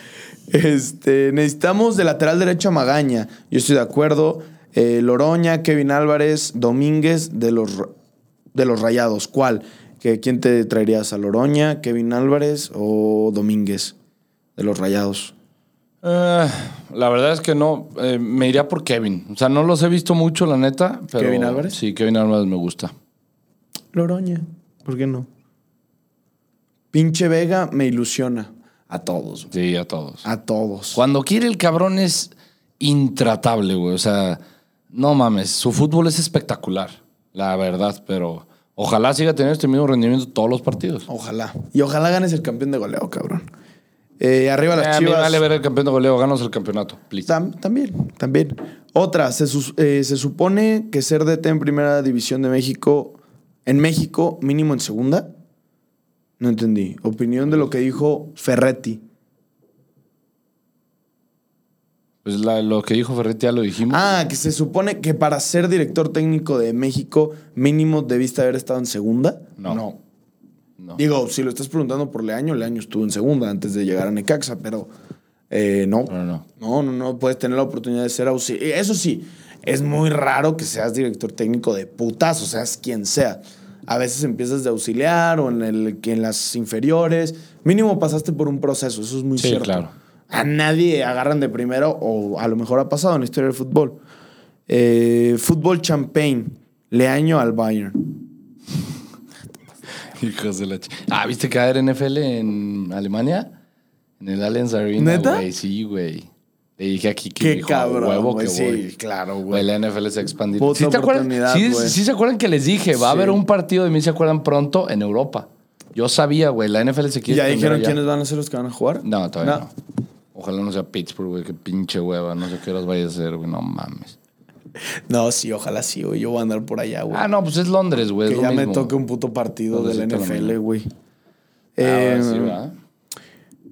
Este, necesitamos de lateral derecho a Magaña. Yo estoy de acuerdo. Eh, Loroña, Kevin Álvarez, Domínguez de los, de los Rayados. ¿Cuál? ¿Que, ¿Quién te traerías? ¿A Loroña, Kevin Álvarez o Domínguez de los Rayados? Eh, la verdad es que no. Eh, me iría por Kevin. O sea, no los he visto mucho, la neta. Pero ¿Kevin Álvarez? Sí, Kevin Álvarez me gusta. Loroña, ¿por qué no? Pinche Vega me ilusiona. A todos, güey. Sí, a todos. A todos. Cuando quiere el cabrón es intratable, güey. O sea, no mames, su fútbol es espectacular, la verdad, pero ojalá siga teniendo este mismo rendimiento todos los partidos. Ojalá. Y ojalá ganes el campeón de goleo, cabrón. Eh, arriba las Eh, a mí chivas. vale ver el campeón de goleo, ganos el campeonato, please. Tam- también, también. Otra, se, eh, se supone que ser DT en primera división de México, en México, mínimo en segunda. No entendí. Opinión de lo que dijo Ferretti. Pues la- lo que dijo Ferretti ya lo dijimos. Ah, que se supone que para ser director técnico de México, mínimo debiste haber estado en segunda. No. no. No. Digo, si lo estás preguntando por Leaño, Leaño estuvo en segunda antes de llegar a Necaxa, pero Eh, no. Pero no. No, no, no. Puedes tener la oportunidad de ser auxiliar. Eso sí, es muy raro que seas director técnico de putas, o seas quien sea. A veces empiezas de auxiliar o en, el, en las inferiores. Mínimo pasaste por un proceso, eso es muy Sí, cierto. claro. A nadie agarran de primero, o a lo mejor ha pasado en la historia del fútbol. Eh, fútbol champagne, Leaño al Bayern. Hijos de la ch... Ah, ¿viste caer NFL en Alemania? En el Allianz Arena, ¿Neta? güey. Sí, güey. Le dije aquí que Qué dijo, cabrón, huevo que Sí, voy. claro, güey. La NFL se. Puta ¿Sí, te acuerdan? oportunidad, Sí, sí se acuerdan que les dije, va a haber un partido de mí, ¿se acuerdan pronto? En Europa. Yo sabía, güey, la NFL se quiere ¿Ya dijeron allá. quiénes van a ser los que van a jugar? No, todavía no. Ojalá no sea Pittsburgh, güey, qué pinche hueva. No sé qué horas vaya a ser, güey, no mames. No, sí, ojalá sí, güey. Yo voy a andar por allá, güey. Ah, no, pues es Londres, güey. que es ya lo me mismo. toque un puto partido de la NFL, güey. Ah, Eh, ahora sí, ¿verdad?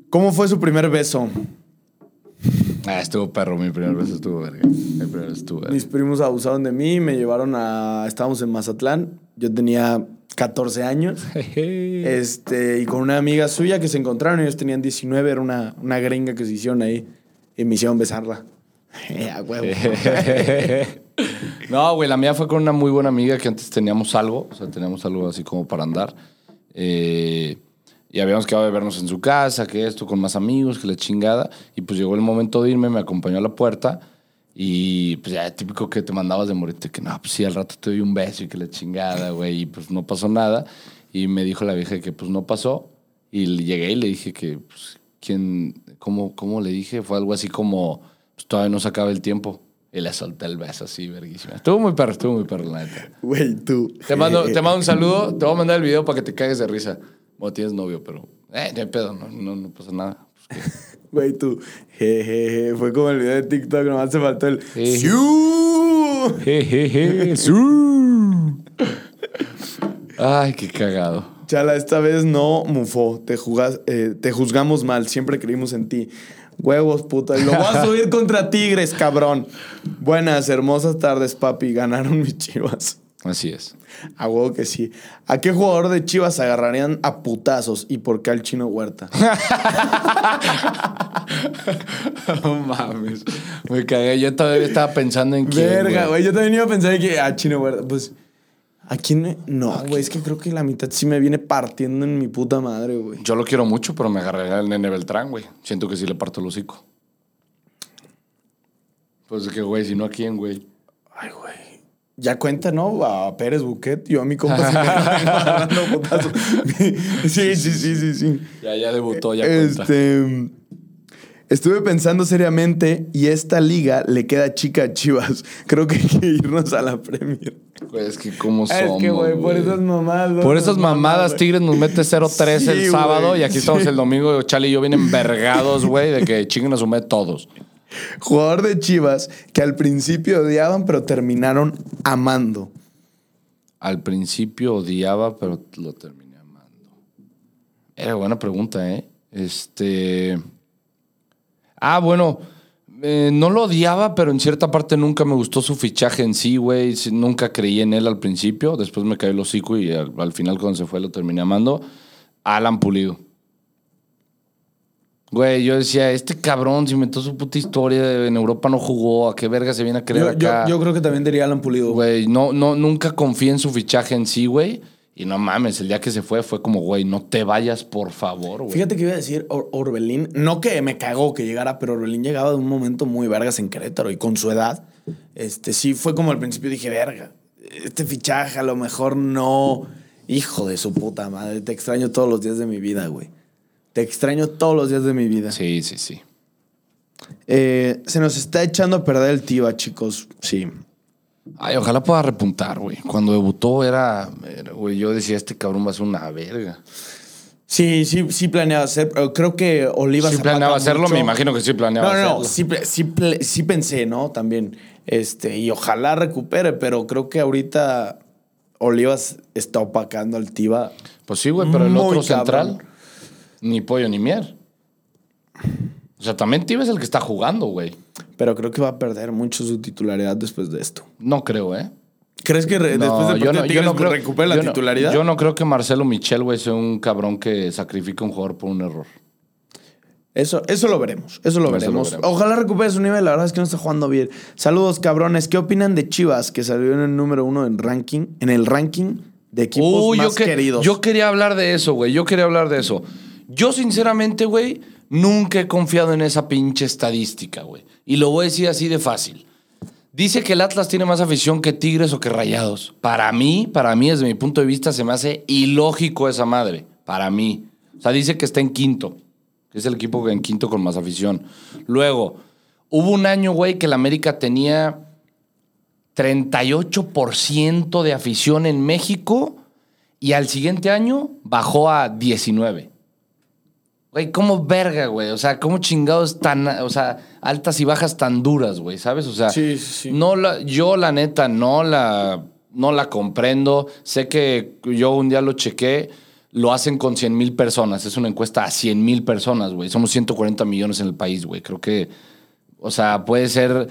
¿Cómo fue su primer beso? Ah, estuvo perro, mi primer vez estuvo verga. Mi primer vez estuvo verga. Mis primos abusaron de mí, me llevaron a... Estábamos en Mazatlán, yo tenía 14 años. Este, y con una amiga suya que se encontraron, ellos tenían 19, era una, una gringa que se hicieron ahí y me hicieron besarla. A huevo. no, güey, la mía fue con una muy buena amiga que antes teníamos algo, o sea, teníamos algo así como para andar. Eh, y habíamos quedado de vernos en su casa, que esto, con más amigos, que la chingada. Y pues llegó el momento de irme, me acompañó a la puerta. Y pues ya, típico que te mandabas de morirte, que no, pues sí, al rato te doy un beso y que la chingada, güey. Y pues no pasó nada. Y me dijo la vieja que pues no pasó. Y le- llegué y le dije que, pues, ¿quién, cómo, cómo le dije? Fue algo así como, pues todavía no se acaba el tiempo. Y le solté el beso así, verguísima. Estuvo muy perro, estuvo muy perro, la neta. Güey, tú. Te mando, te mando un saludo, te voy a mandar el video para que te cagues de risa. Bueno, tienes novio, pero, eh, no hay pedo, no, no, no pasa nada. Pues. Güey, tú. Jejeje. Fue como el video de TikTok, nomás se faltó el. ¡Siu! Jejeje, su. Ay, qué cagado. Chala, esta vez no mufó. Te, jugas- eh, te juzgamos mal. Siempre creímos en ti. Huevos, puta. Y lo voy a subir contra Tigres, cabrón. Buenas, hermosas tardes, papi. Ganaron mis chivas. Así es. A huevo que sí. ¿A qué jugador de chivas agarrarían a putazos y por qué al chino Huerta? No mames. Me cagué. Yo todavía estaba pensando en quién. Verga, güey. Yo también iba a pensar que a chino Huerta. Pues. ¿A quién? me- No, güey. Es que creo que la mitad sí me viene partiendo en mi puta madre, güey. Yo lo quiero mucho, pero me agarré al nene Beltrán, güey. Siento que sí le parto el hocico. Pues que, güey, si no a quién, güey. Ay, güey. Ya cuenta, ¿no? A Pérez Buquet. Yo a mi compa sí. Sí, sí, sí, sí, sí. Ya, ya debutó, ya cuenta. Este. Estuve pensando seriamente y esta liga le queda chica a Chivas. Creo que hay que irnos a la Premier. Güey, es que cómo Es somos, que, güey, por esas mamadas. Por esas mamadas. Tigres nos mete 0-3 Sí, el sábado y aquí sí. estamos el domingo. Chale y yo vienen vergados, güey, de que chinguen a su todos. Jugador de Chivas que al principio odiaban, pero terminaron amando. Al principio odiaba, pero lo terminé amando. Era buena pregunta, ¿eh? Este. Ah, bueno. eh, no lo odiaba, pero en cierta parte nunca me gustó su fichaje en sí, güey. Nunca creí en él al principio. Después me cayó el hocico y al, al final, cuando se fue, lo terminé amando. Alan Pulido. Güey, yo decía, este cabrón se inventó su puta historia. En Europa no jugó. ¿A qué verga se viene a creer Yo, yo- acá? yo creo que también diría Alan Pulido. Güey, no, no, nunca confié en su fichaje en sí, güey. Y no mames, el día que se fue fue como, güey, no te vayas, por favor, güey. Fíjate que iba a decir Or- Orbelín. No que me cagó que llegara, pero Orbelín llegaba de un momento muy vergas en Querétaro y con su edad. Este sí fue como al principio dije, verga, este fichaje a lo mejor no. Hijo de su puta madre, te extraño todos los días de mi vida, güey. Te extraño todos los días de mi vida. Sí, sí, sí. Eh, se nos está echando a perder el Tiva, chicos. Sí. Ay, ojalá pueda repuntar, güey. Cuando debutó era, güey, yo decía, este cabrón va a ser una verga. Sí, sí, sí planeaba hacer, pero creo que Oliva Sí Zapata planeaba hacerlo, mucho- me imagino que sí planeaba No, no, no, hacerlo. sí, sí, sí pensé, ¿no? También. Este, y ojalá recupere, pero creo que ahorita Olivas está opacando al Tiva. Pues sí, güey, pero el otro cabrón. central, ni pollo ni mier. O sea, también Tiva es el que está jugando, güey. Pero creo que va a perder mucho su titularidad después de esto. No creo, ¿eh? ¿Crees que re- después del partido de Tigres creo, recupere la yo no- titularidad? yo no creo que Marcelo Michel, güey, sea un cabrón que sacrifique a un jugador por un error. Eso, eso lo veremos, eso lo Eso lo veremos. Ojalá recupere su nivel, la verdad es que no está jugando bien. Saludos, cabrones. ¿Qué opinan de Chivas, que salió en el número uno en ranking, en el ranking de equipos Uy, más yo, que- queridos? yo quería hablar de eso, güey. Yo quería hablar de eso. Yo, sinceramente, güey, nunca he confiado en esa pinche estadística, güey. Y lo voy a decir así de fácil. Dice que el Atlas tiene más afición que Tigres o que Rayados. Para mí, para mí, desde mi punto de vista, se me hace ilógico esa madre. Para mí. O sea, dice que está en quinto. Que es el equipo en quinto con más afición. Luego, hubo un año, güey, que el América tenía 38% de afición en México y al siguiente año bajó a 19. Güey, ¿cómo verga, güey? O sea, ¿cómo chingados tan, o sea, altas y bajas tan duras, güey? ¿Sabes? O sea, Sí, sí, sí. no la, yo la neta no la, no la comprendo. Sé que yo un día lo chequé, lo hacen con 100 mil personas. Es una encuesta a 100 mil personas, güey. Somos 140 millones en el país, güey. Creo que, o sea, puede ser...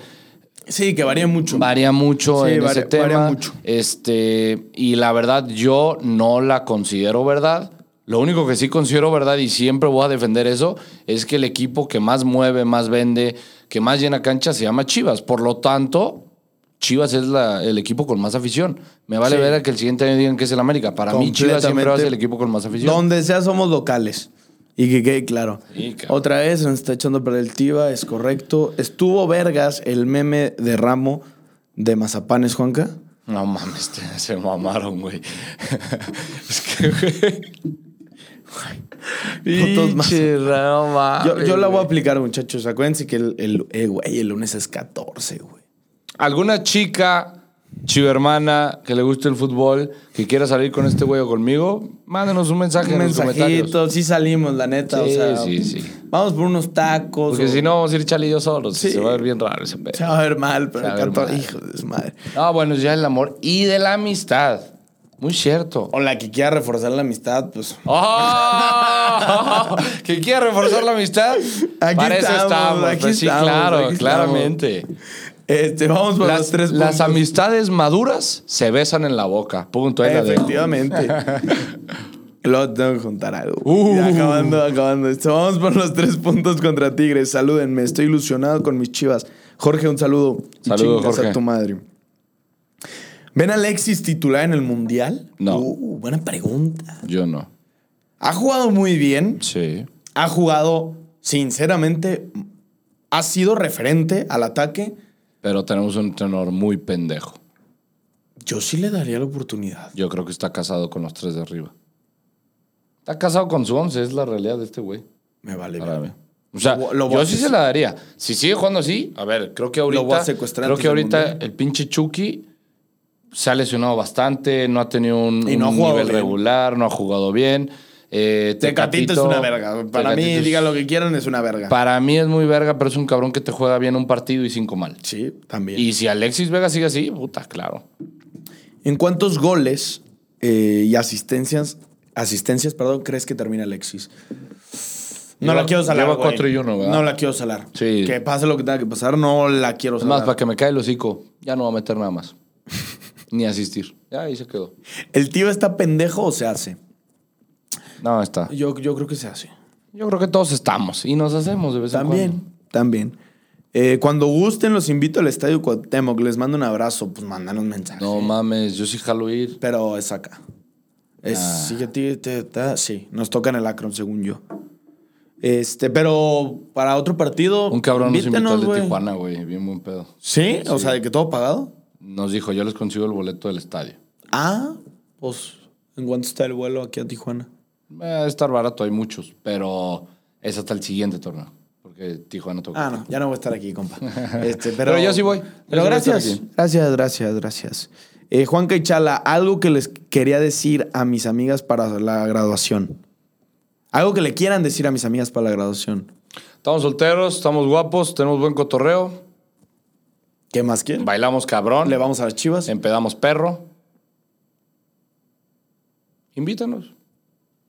Sí, que varía mucho. Varía mucho Sí, en ese tema. varía mucho. Este, y la verdad, yo no la considero verdad. Lo único que sí considero verdad, y siempre voy a defender eso, es que el equipo que más mueve, más vende, que más llena cancha se llama Chivas. Por lo tanto, Chivas es la- el equipo con más afición. Me vale Sí. ver a que el siguiente año digan que es el América. Para mí, Chivas siempre va a ser el equipo con más afición. Donde sea somos locales. Y que quede claro. Sí. Otra vez se nos está echando a perder el Tiva, es correcto. Estuvo vergas el meme de Ramo de Mazapanes, Juanca. No mames, se mamaron, güey. es que, güey. Pinche, no mames, Yo, yo la voy a aplicar, muchachos. Acuérdense que el, el, eh, güey, el lunes es 14, güey. ¿Alguna chica, chiva hermana, que le guste el fútbol, que quiera salir con este güey o conmigo? Mándenos un mensaje Un en los comentarios. sí salimos, la neta. Sí, o sea, sí, sí. Vamos por unos tacos. Porque o- si no, vamos a ir Chale y yo solos. Sí. Se va a ver bien raro ese pedo. Se va a ver mal, pero Se va a ver 14, mal. hijo de su madre. Ah, bueno, ya el amor y de la amistad. Muy cierto. O la que quiera reforzar la amistad, pues. ¡Oh! ¿Que quiere reforzar la amistad? Aquí Para eso estamos, aquí pues sí, claro, aquí estamos. claramente. Este, vamos por los Las, tres las puntos. amistades maduras se besan en la boca. Punto. ahí la. Efectivamente. Luego tengo que contar algo. Uh. Ya, acabando, acabando esto. Vamos por los tres puntos contra Tigres. Salúdenme. Estoy ilusionado con mis chivas. Jorge, un saludo. Y Saludo, chingas Jorge. a tu madre. ¿Ven a Alexis titular en el Mundial? No. Uh, buena pregunta. Yo no. Ha jugado muy bien. Sí. Ha jugado, sinceramente, ha sido referente al ataque. Pero tenemos un entrenador muy pendejo. Yo sí le daría la oportunidad. Yo creo que está casado con los tres de arriba. Está casado con su once, es la realidad de este güey. Me vale. Bien. O sea, Lo- lo yo sí se la daría. Si sigue jugando así, a ver, creo que ahorita. voy a secuestrar creo que ahorita el pinche Chucky se ha lesionado bastante, no ha tenido un, Y no ha un jugado nivel bien. regular, no ha jugado bien. Eh, Tecatito es una verga. Para mí, es- digan lo que quieran, es una verga. Para mí es muy verga, pero es un cabrón que te juega bien un partido y cinco mal. Sí, también. Y si Alexis Vega sigue así, puta, claro. ¿En cuántos goles eh, y asistencias, asistencias, perdón, crees que termina Alexis? No Lleva- la quiero salar. lleva y uno, ¿verdad? No la quiero salar. Sí. Que pase lo que tenga que pasar, no la quiero salar. más, para que me cae el hocico, ya no va a meter nada más. Ni asistir. Ya ahí se quedó. ¿El tío está pendejo o se hace? No, está. Yo, yo creo que se hace. Yo creo que todos estamos y nos hacemos de vez en También, cuando. también. Eh, cuando gusten, los invito al Estadio Cuauhtémoc. Les mando un abrazo. Pues mandan un mensaje. No mames, yo sí jalo ir. Pero es acá. Es, Ah. sí, te- te- sí, nos toca en el Akron, según yo. Este, pero para otro partido. Un cabrón nos invitó al de. Tijuana, güey. Bien buen pedo. ¿Sí? O sea, de que todo pagado. Nos dijo, yo les consigo el boleto del estadio. Ah, pues, ¿en cuánto está el vuelo aquí a Tijuana? Eh, estar barato, hay muchos. Pero es hasta el siguiente torneo. Porque Tijuana toca. Ah, no, ya no voy a estar aquí, compa. Este, pero, Pero yo sí voy. Pero sí gracias, gracias, gracias, gracias. Eh, Juan Caichala, algo que les quería decir a mis amigas para la graduación. Algo que le quieran decir a mis amigas para la graduación. Estamos solteros, estamos guapos, tenemos buen cotorreo, ¿Qué más quieren? bailamos cabrón, Le vamos a las chivas. empedamos perro. Invítanos,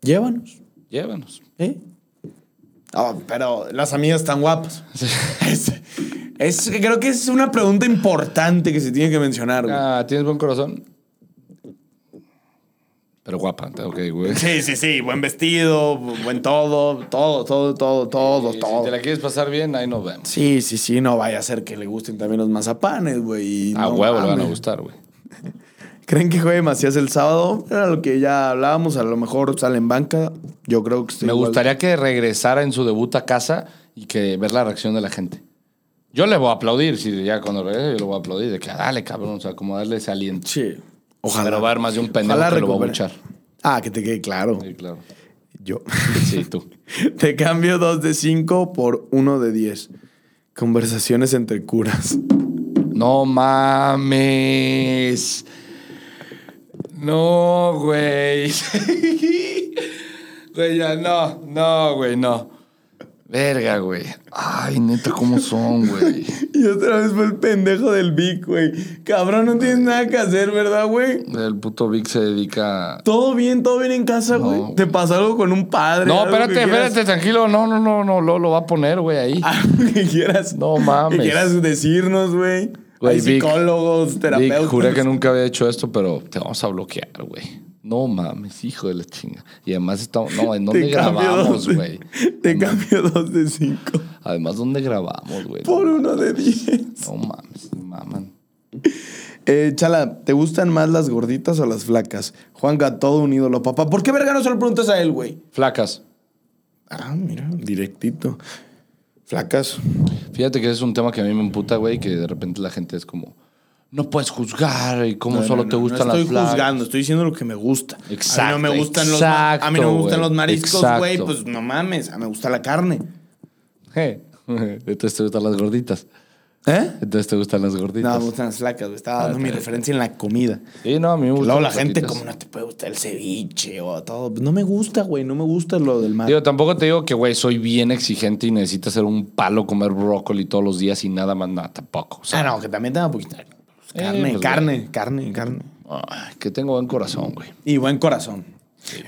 Llévanos. llévanos. ¿Eh? Pero las amigas están guapas. Es, es- creo que es una pregunta importante que se tiene que mencionar. güey. Ah, ¿Tienes buen corazón? Pero guapa, ok, güey. Sí, sí, sí. Buen vestido, buen todo, todo, todo, todo, todo, Si todo. te la quieres pasar bien, ahí nos vemos. Sí, sí, sí. No vaya a ser que le gusten también los mazapanes, güey. A no huevo le van a gustar, güey. ¿Creen que juegue Macías el sábado? Era lo que ya hablábamos. A lo mejor sale en banca. Yo creo que estoy Me igual. gustaría que regresara en su debut a casa y que ver la reacción de la gente. Yo le voy a aplaudir, si ya cuando regrese, yo le voy a aplaudir. De que, ah, dale, cabrón, o sea, como darle ese aliento. Sí. Ojalá. Pero va a haber más de un pendejo Ojalá que lo va a buchar. Ah, que te quede claro. Sí, claro. Yo. Sí, tú. te cambio dos de cinco por uno de diez. Conversaciones entre curas. No mames. No, güey. Güey, ya no, no, güey, no. Verga, güey. Ay, neta, ¿cómo son, güey? Y otra vez fue el pendejo del Vic, güey. Cabrón, no tienes nada que hacer, ¿verdad, güey? El puto Vic se dedica... a- Todo bien, todo bien en casa, güey. ¿Te pasó algo con un padre? No, espérate, espérate, tranquilo. No, no, no, no, lo, lo va a poner, güey, ahí. Algo que quieras. No mames. Que quieras decirnos, güey. Hay Vic, psicólogos, Vic, terapeutas. juré que nunca había hecho esto, pero te vamos a bloquear, güey. No mames, hijo de la chinga. Y además estamos... No, ¿en dónde grabamos, güey? Te cambio dos de cinco. Además, ¿dónde grabamos, güey? Por uno de diez. No mames, maman. Eh, Chala, ¿te gustan más las gorditas o las flacas? Juanca, todo un ídolo, papá. ¿Por qué verga no se lo preguntas a él, güey? Flacas. Ah, mira, directito. Flacas. Fíjate que ese es un tema que a mí me emputa, güey, que de repente la gente es como, no puedes juzgar y cómo No, solo no, te no, gustan no las estoy flacas. juzgando, estoy diciendo lo que me gusta. a mí Exacto, no me gustan los ma- a mí no me exacto, gustan los mariscos, güey, exacto. pues no mames, a mí me gusta la carne. Je. Entonces te gustan las gorditas. ¿Eh? Entonces te gustan las No, gorditas. me gustan las flacas, güey. Estaba Ah, dando mi referencia en la comida. Sí, no, a mí me Que gustan Luego la gente, gorditas. como no te puede gustar el ceviche o todo. Pues no me gusta, güey. No me gusta lo del mar. Digo, tampoco te digo que, güey, soy bien exigente y necesito hacer un palo comer brócoli todos los días y nada más, nada, tampoco. O sea, Ah, no, que también te da poquito. Carne, pues, carne, carne, carne. ay, que tengo buen corazón, güey. Y buen corazón.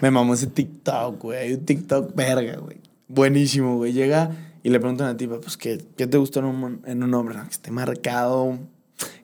Me mamó ese TikTok, güey. Hay un TikTok verga, güey. Buenísimo, güey. Llega y le preguntan a la tipa, pues, ¿qué, qué te gusta en un, en un hombre? No, que esté marcado,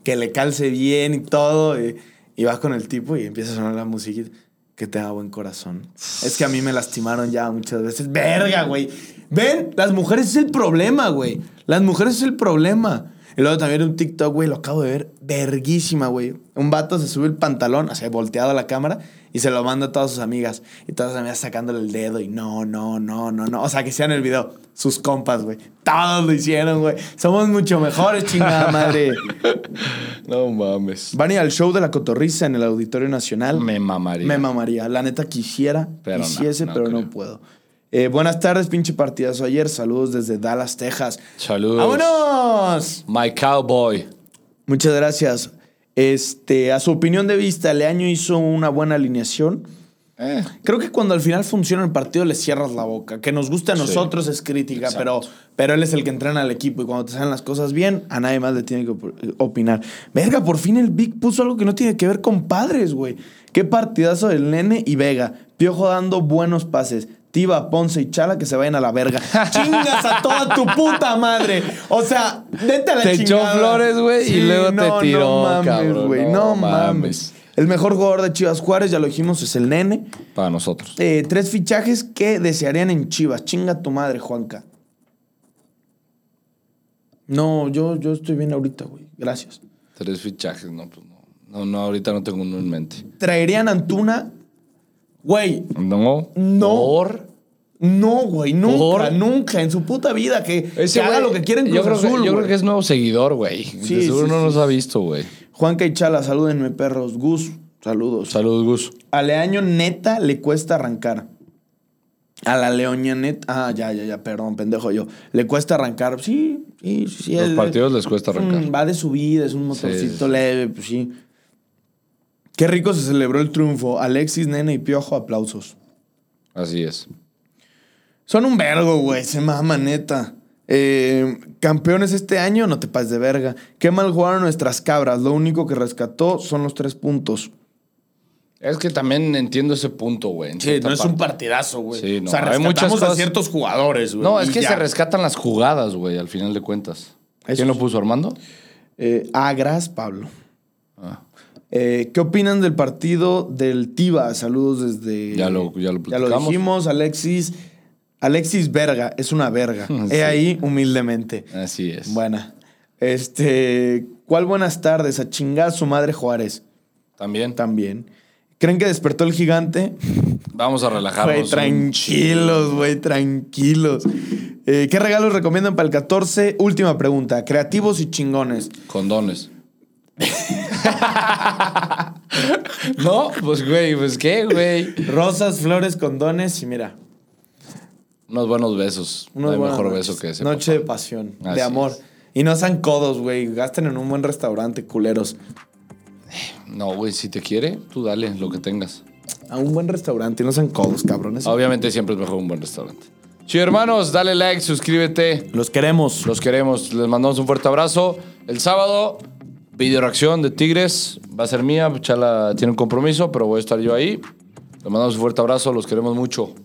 que le calce bien y todo. Y, y vas con el tipo y empieza a sonar la musiquita. Que te da buen corazón. Es que a mí me lastimaron ya muchas veces. Verga, güey. Ven, las mujeres es el problema, güey. Las mujeres es el problema. Y luego también un TikTok, güey, lo acabo de ver. Verguísima, güey. Un vato se sube el pantalón, así volteado a la cámara, y se lo manda a todas sus amigas. Y todas las amigas sacándole el dedo y no, no, no, no, no. O sea, que sean el video. Sus compas, güey. Todos lo hicieron, güey. Somos mucho mejores, chingada madre. No mames. Van a ir al show de la cotorriza en el Auditorio Nacional. Me mamaría. Me mamaría. La neta quisiera, Pero no, quisiese, no pero creo. no puedo. Eh, buenas tardes, pinche partidazo ayer. Saludos desde Dallas, Texas. Saludos. ¡Vámonos! My cowboy. Muchas gracias. Este, a su opinión de vista, Leaño hizo una buena alineación. Eh. Creo que cuando al final funciona el partido le cierras la boca. Que nos guste a Sí. nosotros es crítica, pero, Exacto. pero él es el que entrena al equipo y cuando te salen las cosas bien, a nadie más le tiene que op- opinar. Verga, por fin el Big puso algo que no tiene que ver con padres, güey. Qué partidazo del Nene y Vega. Piojo dando buenos pases. Tiba, Ponce y Chala que se vayan a la verga. Chingas a toda tu puta madre. O sea, vete a la Te echó chingada. flores, güey, y luego te tiró, No mames, cabrón, güey. no No, mames. mames. El mejor jugador de Chivas Juárez, ya lo dijimos, es el Nene. Para nosotros. Eh, tres fichajes que desearían en Chivas. Chinga tu madre, Juanca. No, yo, yo estoy bien ahorita, güey. Gracias. Tres fichajes, no, pues no. No, no, ahorita no tengo uno en mente. Traerían a Antuna. Güey, No. No. Por. no, güey. Nunca, ¿Por? nunca en su puta vida. Que, que haga lo que quieren yo creo que- Azul, Yo creo que es nuevo seguidor, güey. Sí, De seguro sí, no sí, nos ha visto, güey. Juanca y Chala, salúdenme, perros. Gus, saludos. Saludos, Gus. A Leaño neta le cuesta arrancar. A la Leoña neta. Ah, ya, ya, ya, perdón, pendejo yo. Le cuesta arrancar. Sí, sí, sí. Los partidos les cuesta arrancar. Mm, va de subida, es un motorcito leve, pues sí. Qué rico se celebró el triunfo. Alexis, Nene y Piojo, aplausos. Así es. Son un vergo, güey. Se mama, neta. Eh, campeones este año, no te pases de verga. Qué mal jugaron nuestras cabras. Lo único que rescató son los tres puntos. Es que también entiendo ese punto, güey. Sí, no es un partidazo, güey. Sí, no, O sea, hay muchas rescatamos a cosas- ciertos jugadores, güey. No, es que ya. se rescatan las jugadas, güey, al final de cuentas. Eso ¿Quién lo puso, Armando? Eh, Agras, Pablo. Ah. Eh, ¿Qué opinan del partido del Tiva? Saludos desde. Ya lo- ya lo platicamos. dijimos, Alexis. Alexis Verga, es una verga. Sí. He ahí humildemente. Así es. Buena. Este. ¿Cuál buenas tardes? A chingar a su madre Juárez. También. También. ¿Creen que despertó el gigante? Vamos a relajarnos. Güey, tranquilos, güey, tranquilos. Eh, ¿Qué regalos recomiendan para el 14? Última pregunta. Creativos y chingones. Condones. no, pues güey, pues qué, güey. Rosas, flores, condones y mira. Unos buenos besos. Unos no hay mejor noches. beso que ese. Noche de pasión, Así de amor. es. Y no sean codos, güey. Gasten en un buen restaurante, culeros. No, güey, si te quiere, tú dale lo que tengas. A un buen restaurante y no sean codos, cabrones. Obviamente siempre es mejor un buen restaurante. Chido, hermanos, dale like, suscríbete. Los queremos. Los queremos. Les mandamos un fuerte abrazo. El sábado, video reacción de Tigres. Va a ser mía. Chala tiene un compromiso, pero voy a estar yo ahí. Les mandamos un fuerte abrazo. Los queremos mucho.